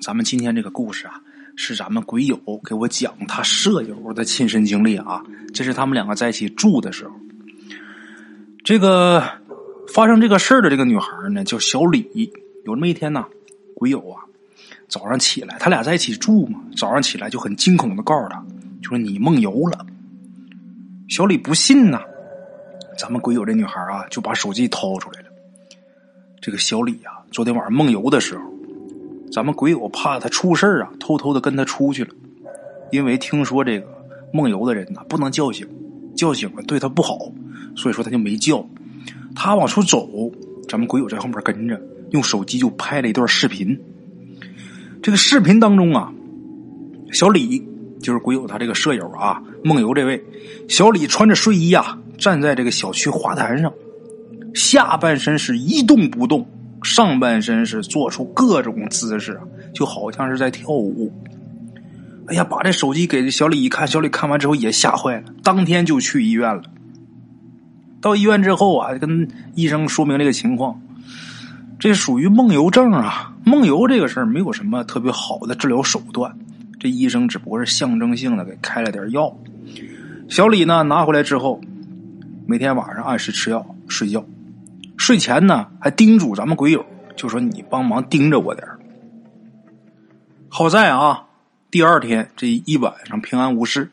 咱们今天这个故事啊，是咱们鬼友给我讲他舍友的亲身经历啊。这是他们两个在一起住的时候，这个发生这个事儿的这个女孩呢，叫小李。有那么一天呢，鬼友啊，早上起来，他俩在一起住嘛，早上起来就很惊恐的告诉他，就说你梦游了。小李不信呐，咱们鬼友这女孩啊，就把手机掏出来了。这个小李啊，昨天晚上梦游的时候。咱们鬼友怕他出事啊，偷偷的跟他出去了。因为听说这个梦游的人呐不能叫醒，叫醒了对他不好，所以说他就没叫。他往出走，咱们鬼友在后面跟着，用手机就拍了一段视频。这个视频当中啊，小李就是鬼友他这个舍友啊，梦游这位小李穿着睡衣啊，站在这个小区花坛上，下半身是一动不动。上半身是做出各种姿势，就好像是在跳舞。哎呀，把这手机给小李一看，小李看完之后也吓坏了，当天就去医院了。到医院之后啊，跟医生说明这个情况，这属于梦游症啊。梦游这个事儿没有什么特别好的治疗手段，这医生只不过是象征性的给开了点药。小李呢拿回来之后，每天晚上按时吃药睡觉。睡前呢，还叮嘱咱们鬼友，就说你帮忙盯着我点好在啊，第二天这一晚上平安无事。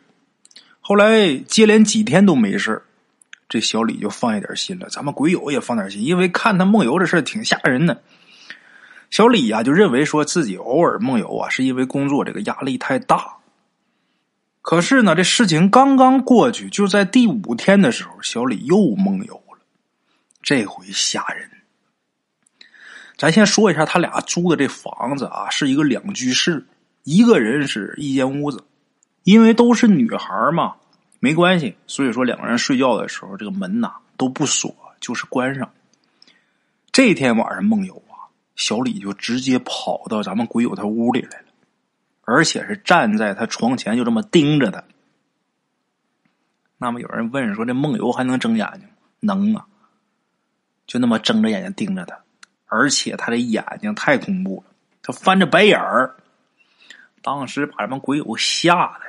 后来接连几天都没事这小李就放一点心了。咱们鬼友也放点心，因为看他梦游这事挺吓人的。小李呀，就认为说自己偶尔梦游啊，是因为工作这个压力太大。可是呢，这事情刚刚过去，就在第五天的时候，小李又梦游。这回吓人！咱先说一下，他俩租的这房子啊，是一个两居室，一个人是一间屋子。因为都是女孩嘛，没关系，所以说两个人睡觉的时候，这个门呐都不锁，就是关上。这天晚上梦游啊，小李就直接跑到咱们鬼友他屋里来了，而且是站在他床前，就这么盯着他。那么有人问说：“这梦游还能睁眼睛？”能啊。就那么睁着眼睛盯着他，而且他的眼睛太恐怖了，他翻着白眼儿，当时把咱们鬼友吓的。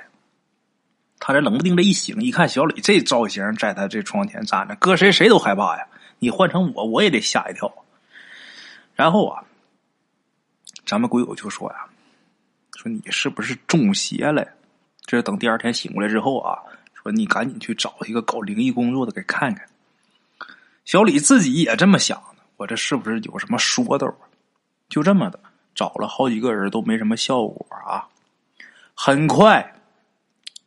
他这冷不丁的一醒，一看小李这造型在他这床前站着，搁谁谁都害怕呀。你换成我，我也得吓一跳。然后啊，咱们鬼友就说呀：“说你是不是中邪了？”这等第二天醒过来之后啊，说你赶紧去找一个搞灵异工作的给看看。小李自己也这么想的，我这是不是有什么说头啊？就这么的找了好几个人，都没什么效果啊。很快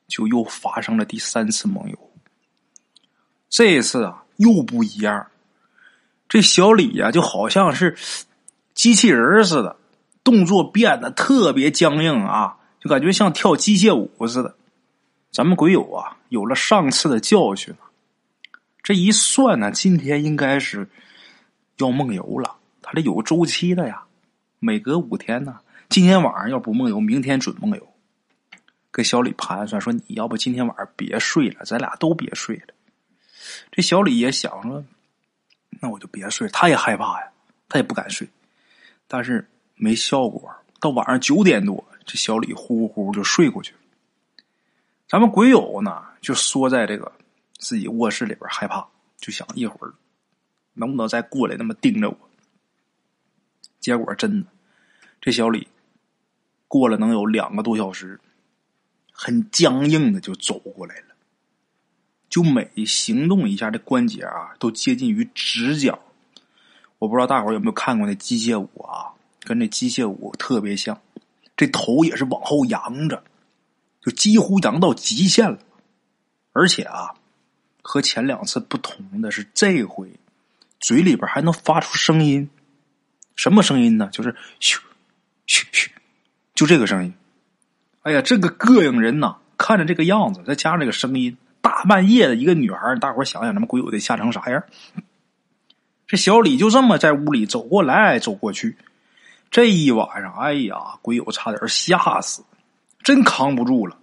就又发生了第三次梦游。这一次啊又不一样，这小李呀就好像是机器人似的，动作变得特别僵硬啊，就感觉像跳机械舞似的。咱们鬼友啊有了上次的教训。这一算呢，今天应该是要梦游了。他这有周期的呀，每隔五天呢。今天晚上要不梦游，明天准梦游。跟小李盘算说，你要不今天晚上别睡了，咱俩都别睡了。这小李也想说，那我就别睡。他也害怕呀，他也不敢睡。但是没效果，到晚上九点多，这小李呼呼就睡过去了。咱们鬼友呢，就缩在这个。自己卧室里边害怕，就想一会儿能不能再过来那么盯着我。结果真的，这小李过了能有两个多小时，很僵硬的就走过来了，就每行动一下，这关节啊都接近于直角。我不知道大伙有没有看过那机械舞啊，跟那机械舞特别像，这头也是往后扬着，就几乎扬到极限了，而且啊。和前两次不同的是，这回嘴里边还能发出声音，什么声音呢？就是咻、咻、咻，就这个声音。哎呀，这个膈应人呐！看着这个样子，再加上这个声音，大半夜的一个女孩，大伙想想，咱们鬼友得吓成啥样？这小李就这么在屋里走过来走过去，这一晚上，哎呀，鬼友差点吓死，真扛不住了。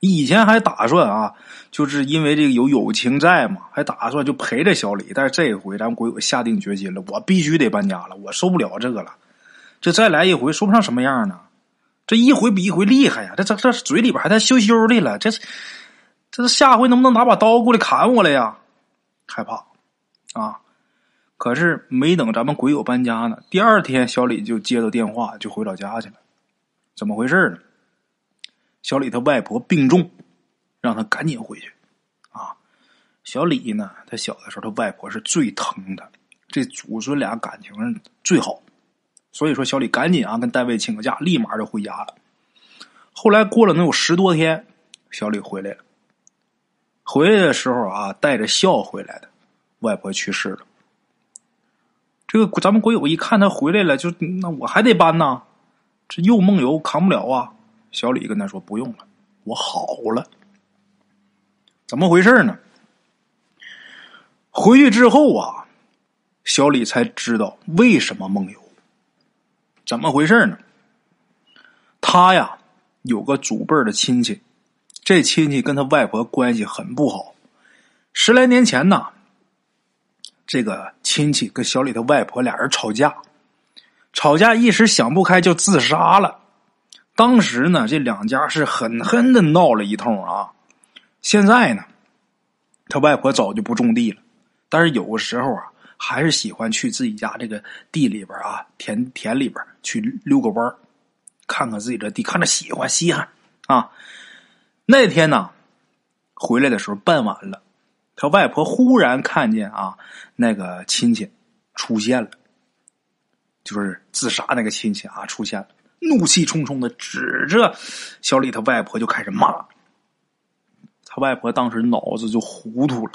以前还打算啊，就是因为这个有友情在嘛，还打算就陪着小李。但是这一回咱们鬼友下定决心了，我必须得搬家了，我受不了这个了。这再来一回，说不上什么样呢。这一回比一回厉害呀！这这这嘴里边还在羞羞的了，这这下回能不能拿把刀过来砍我了呀？害怕啊！可是没等咱们鬼友搬家呢，第二天小李就接到电话，就回老家去了。怎么回事呢？小李他外婆病重，让他赶紧回去。啊，小李呢，他小的时候他外婆是最疼他，这祖孙俩感情最好。所以说，小李赶紧啊跟单位请个假，立马就回家了。后来过了能有十多天，小李回来了。回来的时候啊，带着笑回来的，外婆去世了。这个咱们国友一看他回来了，就那我还得搬呐，这又梦游扛不了啊。小李跟他说：“不用了，我好了。”怎么回事呢？回去之后啊，小李才知道为什么梦游。怎么回事呢？他呀有个祖辈的亲戚，这亲戚跟他外婆关系很不好。十来年前呢，这个亲戚跟小李的外婆俩人吵架，吵架一时想不开就自杀了。当时呢，这两家是狠狠的闹了一通啊。现在呢，他外婆早就不种地了，但是有的时候啊。还是喜欢去自己家这个地里边啊，田田里边去溜个弯看看自己的地，看着喜欢稀罕啊。那天呢，回来的时候傍晚了，他外婆忽然看见啊，那个亲戚出现了，就是自杀那个亲戚啊出现了，怒气冲冲的指着小李他外婆就开始骂，他外婆当时脑子就糊涂了。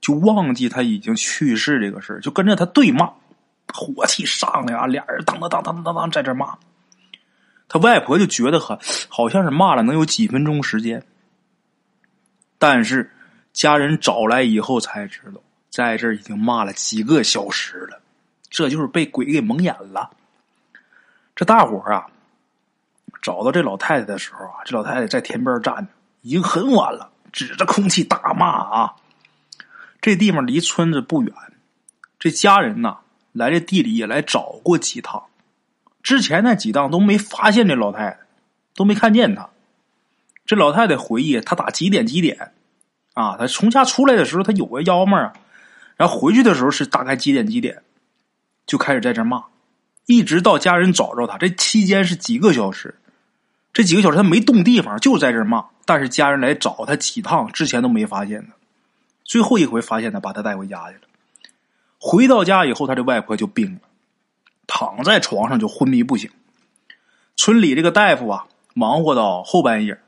就忘记他已经去世这个事就跟着他对骂，火气上来啊，俩人当当当当当当在这骂。他外婆就觉得很好像是骂了能有几分钟时间，但是家人找来以后才知道，在这已经骂了几个小时了，这就是被鬼给蒙眼了。这大伙啊，找到这老太太的时候啊，这老太太在田边站着，已经很晚了，指着空气大骂啊。这地方离村子不远，这家人呐来这地里也来找过几趟，之前那几趟都没发现这老太太，都没看见她。这老太太回忆，她打几点几点啊？她从家出来的时候，她有个幺妹啊，然后回去的时候是大概几点几点，就开始在这骂，一直到家人找着他，这期间是几个小时，这几个小时他没动地方，就在这骂。但是家人来找他几趟之前都没发现他。最后一回发现他，把他带回家去了。回到家以后，他的外婆就病了，躺在床上就昏迷不醒。村里这个大夫啊，忙活到后半夜，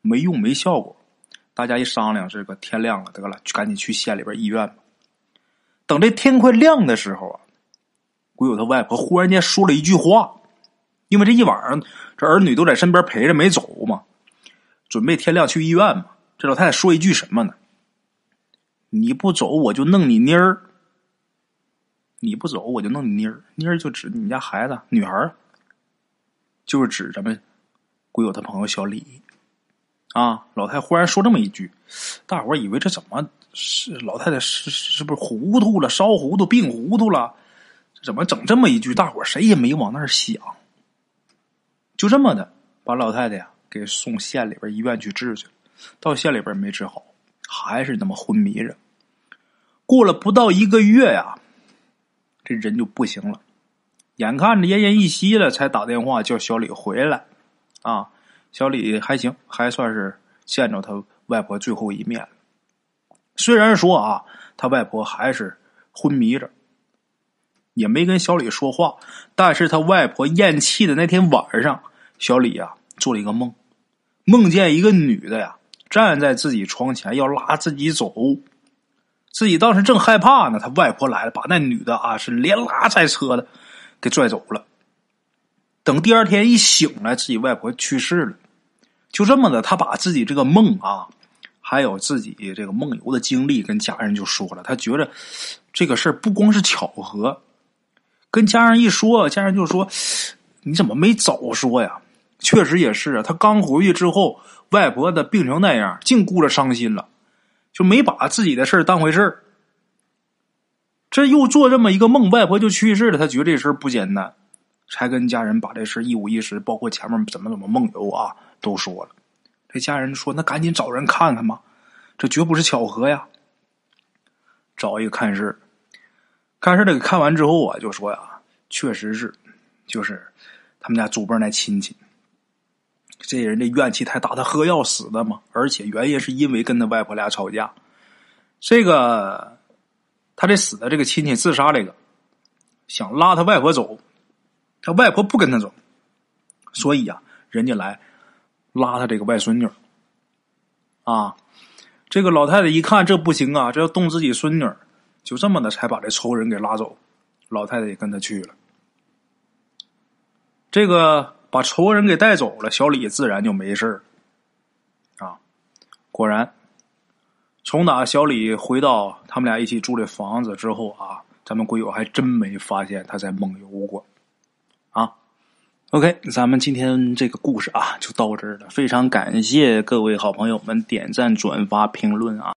没用没效果。大家一商量，这个天亮了，得了，赶紧去县里边医院吧。等这天快亮的时候啊，鬼友他外婆忽然间说了一句话，因为这一晚上这儿女都在身边陪着没走嘛，准备天亮去医院嘛。这老太太说一句什么呢？你不走，我就弄你妮儿。你不走，我就弄你妮儿。妮儿就指你家孩子，女孩就是指咱们鬼友他朋友小李啊。老太忽然说这么一句，大伙儿以为这怎么是老太太是是不是糊涂了，烧糊涂，病糊涂了？怎么整这么一句？大伙谁也没往那儿想，就这么的把老太太呀给送县里边医院去治去了。到县里边没治好。还是那么昏迷着，过了不到一个月呀，这人就不行了。眼看着奄奄一息了，才打电话叫小李回来。啊，小李还行，还算是见着他外婆最后一面了。虽然说啊，他外婆还是昏迷着，也没跟小李说话，但是他外婆咽气的那天晚上，小李呀做了一个梦，梦见一个女的呀。站在自己床前要拉自己走，自己当时正害怕呢。他外婆来了，把那女的啊是连拉带扯的给拽走了。等第二天一醒来，自己外婆去世了。就这么的，他把自己这个梦啊，还有自己这个梦游的经历跟家人就说了。他觉得这个事儿不光是巧合，跟家人一说，家人就说：“你怎么没早说呀？”确实也是啊，他刚回去之后。外婆的病成那样，净顾着伤心了，就没把自己的事当回事这又做这么一个梦，外婆就去世了。他觉得这事儿不简单，才跟家人把这事一五一十，包括前面怎么怎么梦游啊，都说了。这家人说：“那赶紧找人看看吧，这绝不是巧合呀。”找一个看事看事这个看完之后啊，就说呀：“确实是，就是他们家祖辈那亲戚，这人的怨气太大，他喝药死的嘛。而且原因是因为跟他外婆俩吵架，这个。”他这死的这个亲戚自杀，这个想拉他外婆走，他外婆不跟他走，所以呀，人家来拉他这个外孙女啊。这个老太太一看这不行啊，这要动自己孙女，就这么的才把这仇人给拉走。老太太也跟他去了。这个把仇人给带走了，小李自然就没事啊。果然。从打小李回到他们俩一起住的房子之后啊，咱们鬼友还真没发现他在梦游过，啊，OK，咱们今天这个故事啊就到这儿了，非常感谢各位好朋友们点赞、转发、评论啊。